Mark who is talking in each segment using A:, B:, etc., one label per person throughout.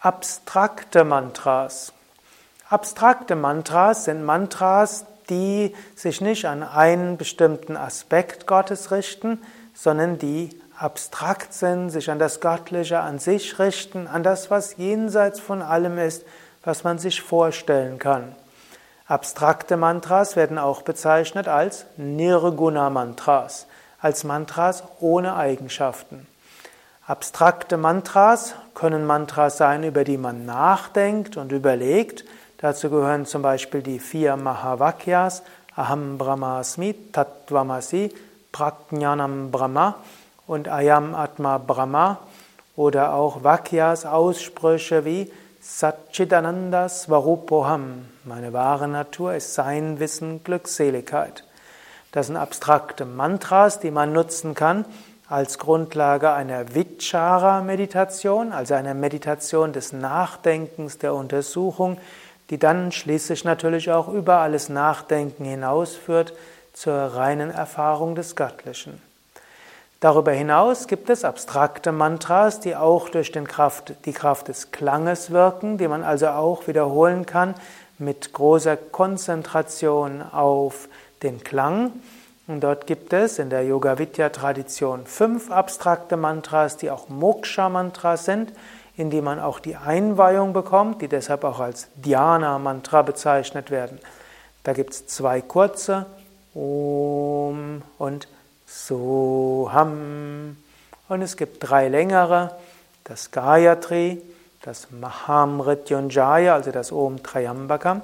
A: Abstrakte Mantras. Abstrakte Mantras sind Mantras, die sich nicht an einen bestimmten Aspekt Gottes richten, sondern die abstrakt sind, sich an das Göttliche an sich richten, an das, was jenseits von allem ist, was man sich vorstellen kann. Abstrakte Mantras werden auch bezeichnet als Nirguna Mantras, als Mantras ohne Eigenschaften. Abstrakte Mantras können Mantras sein, über die man nachdenkt und überlegt. Dazu gehören zum Beispiel die vier Mahavakyas, Aham Brahmasmi, Tattvamasi, Prajnanam Brahma und Ayam Atma Brahma oder auch Vakyas Aussprüche wie Satchitananda Svarupoham. Meine wahre Natur ist Sein, Wissen, Glückseligkeit. Das sind abstrakte Mantras, die man nutzen kann, als Grundlage einer Vichara-Meditation, also einer Meditation des Nachdenkens, der Untersuchung, die dann schließlich natürlich auch über alles Nachdenken hinausführt zur reinen Erfahrung des Göttlichen. Darüber hinaus gibt es abstrakte Mantras, die auch durch Kraft, die Kraft des Klanges wirken, die man also auch wiederholen kann mit großer Konzentration auf den Klang. Und dort gibt es in der Yoga-Vidya-Tradition fünf abstrakte Mantras, die auch Moksha-Mantras sind, in die man auch die Einweihung bekommt, die deshalb auch als Dhyana-Mantra bezeichnet werden. Da gibt es zwei kurze, Om und Soham. Und es gibt drei längere, das Gayatri, das Mahamrityunjaya, also das Om Trayambakam,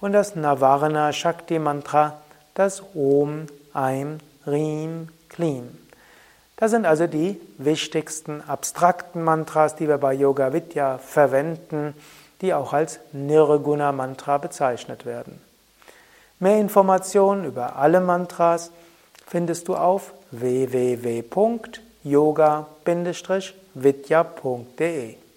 A: und das Navarna Shakti Mantra, das Om Aim, Rim, Klim. Das sind also die wichtigsten abstrakten Mantras, die wir bei Yoga Vidya verwenden, die auch als Nirguna Mantra bezeichnet werden. Mehr Informationen über alle Mantras findest du auf www.yoga-vidya.de